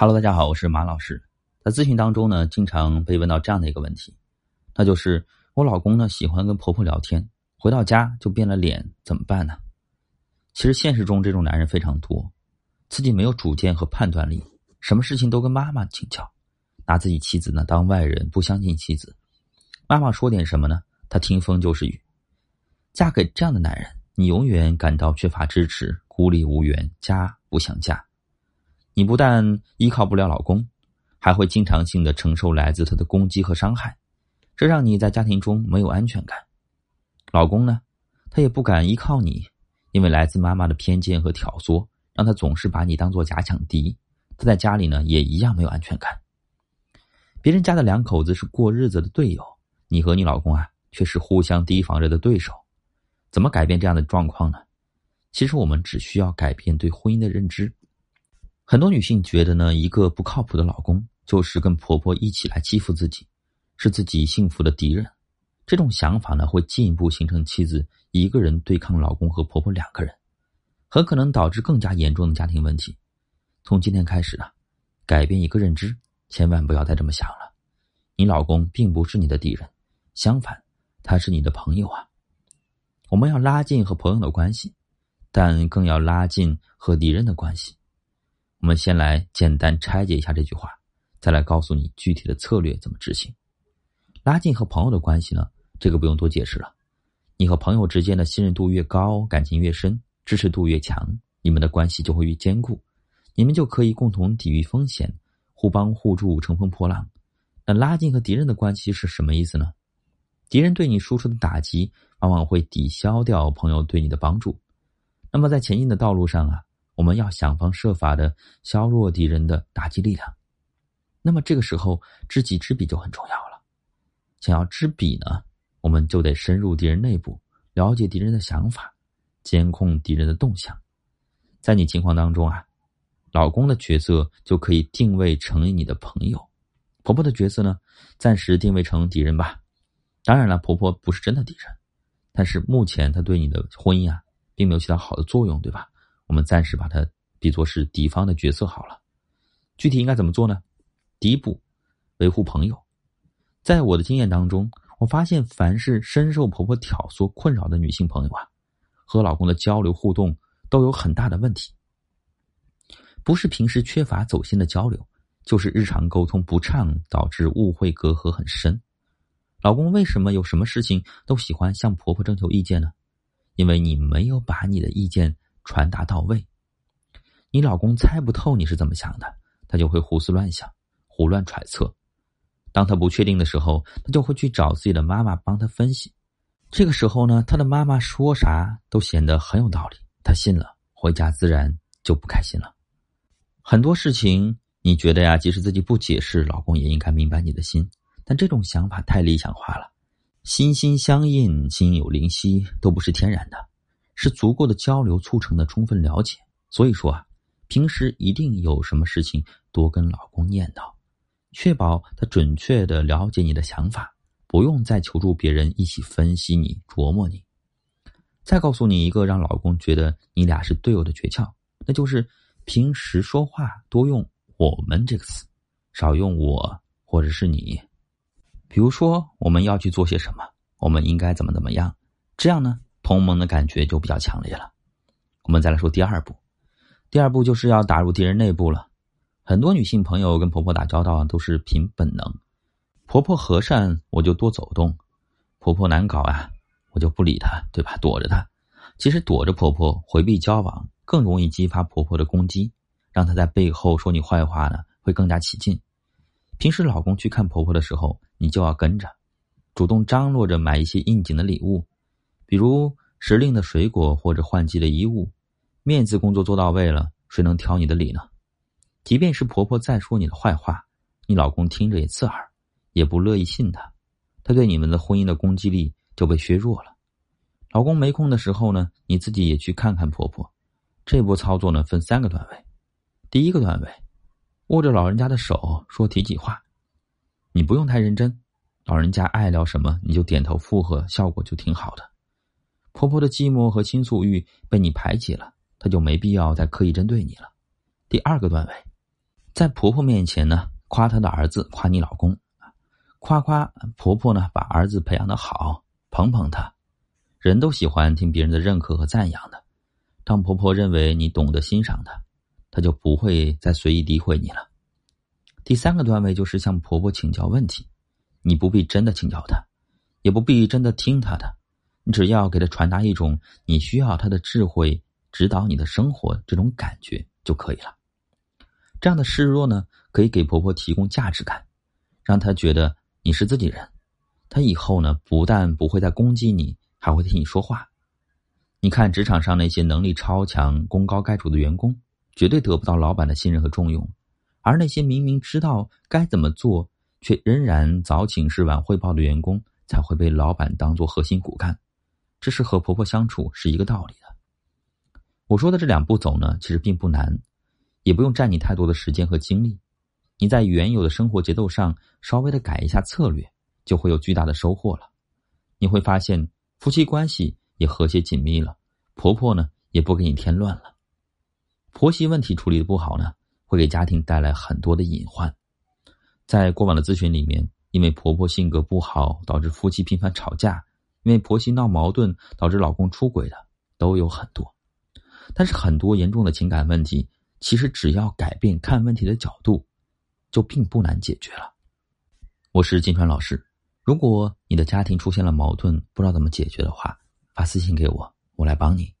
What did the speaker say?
Hello，大家好，我是马老师。在咨询当中呢，经常被问到这样的一个问题，那就是我老公呢喜欢跟婆婆聊天，回到家就变了脸，怎么办呢？其实现实中这种男人非常多，自己没有主见和判断力，什么事情都跟妈妈请教，拿自己妻子呢当外人，不相信妻子。妈妈说点什么呢，他听风就是雨。嫁给这样的男人，你永远感到缺乏支持，孤立无援，家不想嫁。你不但依靠不了老公，还会经常性的承受来自他的攻击和伤害，这让你在家庭中没有安全感。老公呢，他也不敢依靠你，因为来自妈妈的偏见和挑唆，让他总是把你当做假想敌。他在家里呢，也一样没有安全感。别人家的两口子是过日子的队友，你和你老公啊，却是互相提防着的对手。怎么改变这样的状况呢？其实我们只需要改变对婚姻的认知。很多女性觉得呢，一个不靠谱的老公就是跟婆婆一起来欺负自己，是自己幸福的敌人。这种想法呢，会进一步形成妻子一个人对抗老公和婆婆两个人，很可能导致更加严重的家庭问题。从今天开始啊，改变一个认知，千万不要再这么想了。你老公并不是你的敌人，相反，他是你的朋友啊。我们要拉近和朋友的关系，但更要拉近和敌人的关系。我们先来简单拆解一下这句话，再来告诉你具体的策略怎么执行。拉近和朋友的关系呢？这个不用多解释了。你和朋友之间的信任度越高，感情越深，支持度越强，你们的关系就会越坚固，你们就可以共同抵御风险，互帮互助，乘风破浪。那拉近和敌人的关系是什么意思呢？敌人对你输出的打击，往往会抵消掉朋友对你的帮助。那么在前进的道路上啊。我们要想方设法的削弱敌人的打击力量，那么这个时候知己知彼就很重要了。想要知彼呢，我们就得深入敌人内部，了解敌人的想法，监控敌人的动向。在你情况当中啊，老公的角色就可以定位成你的朋友，婆婆的角色呢，暂时定位成敌人吧。当然了，婆婆不是真的敌人，但是目前她对你的婚姻啊，并没有起到好的作用，对吧？我们暂时把它比作是敌方的角色好了。具体应该怎么做呢？第一步，维护朋友。在我的经验当中，我发现凡是深受婆婆挑唆困扰的女性朋友啊，和老公的交流互动都有很大的问题。不是平时缺乏走心的交流，就是日常沟通不畅，导致误会隔阂很深。老公为什么有什么事情都喜欢向婆婆征求意见呢？因为你没有把你的意见。传达到位，你老公猜不透你是怎么想的，他就会胡思乱想、胡乱揣测。当他不确定的时候，他就会去找自己的妈妈帮他分析。这个时候呢，他的妈妈说啥都显得很有道理，他信了，回家自然就不开心了。很多事情你觉得呀，即使自己不解释，老公也应该明白你的心，但这种想法太理想化了。心心相印、心有灵犀都不是天然的。是足够的交流促成的充分了解，所以说啊，平时一定有什么事情多跟老公念叨，确保他准确的了解你的想法，不用再求助别人一起分析你、琢磨你。再告诉你一个让老公觉得你俩是队友的诀窍，那就是平时说话多用“我们”这个词，少用“我”或者是你。比如说我们要去做些什么，我们应该怎么怎么样，这样呢？同盟的感觉就比较强烈了。我们再来说第二步，第二步就是要打入敌人内部了。很多女性朋友跟婆婆打交道都是凭本能，婆婆和善我就多走动，婆婆难搞啊，我就不理她，对吧？躲着她。其实躲着婆婆回避交往，更容易激发婆婆的攻击，让她在背后说你坏话呢，会更加起劲。平时老公去看婆婆的时候，你就要跟着，主动张罗着买一些应景的礼物。比如时令的水果或者换季的衣物，面子工作做到位了，谁能挑你的理呢？即便是婆婆再说你的坏话，你老公听着也刺耳，也不乐意信他，他对你们的婚姻的攻击力就被削弱了。老公没空的时候呢，你自己也去看看婆婆。这波操作呢，分三个段位。第一个段位，握着老人家的手说体己话，你不用太认真，老人家爱聊什么你就点头附和，效果就挺好的。婆婆的寂寞和倾诉欲被你排挤了，她就没必要再刻意针对你了。第二个段位，在婆婆面前呢，夸她的儿子，夸你老公，夸夸婆婆呢，把儿子培养的好，捧捧他。人都喜欢听别人的认可和赞扬的。当婆婆认为你懂得欣赏她，她就不会再随意诋毁你了。第三个段位就是向婆婆请教问题，你不必真的请教她，也不必真的听她的，你只要给他传达一种你需要他的智慧指导你的生活这种感觉就可以了。这样的示弱呢，可以给婆婆提供价值感，让她觉得你是自己人。她以后呢，不但不会再攻击你，还会替你说话。你看，职场上那些能力超强、功高盖主的员工，绝对得不到老板的信任和重用；而那些明明知道该怎么做，却仍然早请示晚汇报的员工，才会被老板当做核心骨干。这是和婆婆相处是一个道理的。我说的这两步走呢，其实并不难，也不用占你太多的时间和精力。你在原有的生活节奏上稍微的改一下策略，就会有巨大的收获了。你会发现，夫妻关系。也和谐紧密了，婆婆呢也不给你添乱了。婆媳问题处理的不好呢，会给家庭带来很多的隐患。在过往的咨询里面，因为婆婆性格不好导致夫妻频繁吵架，因为婆媳闹矛盾导致老公出轨的都有很多。但是很多严重的情感问题，其实只要改变看问题的角度，就并不难解决了。我是金川老师，如果你的家庭出现了矛盾，不知道怎么解决的话。发私信给我，我来帮你。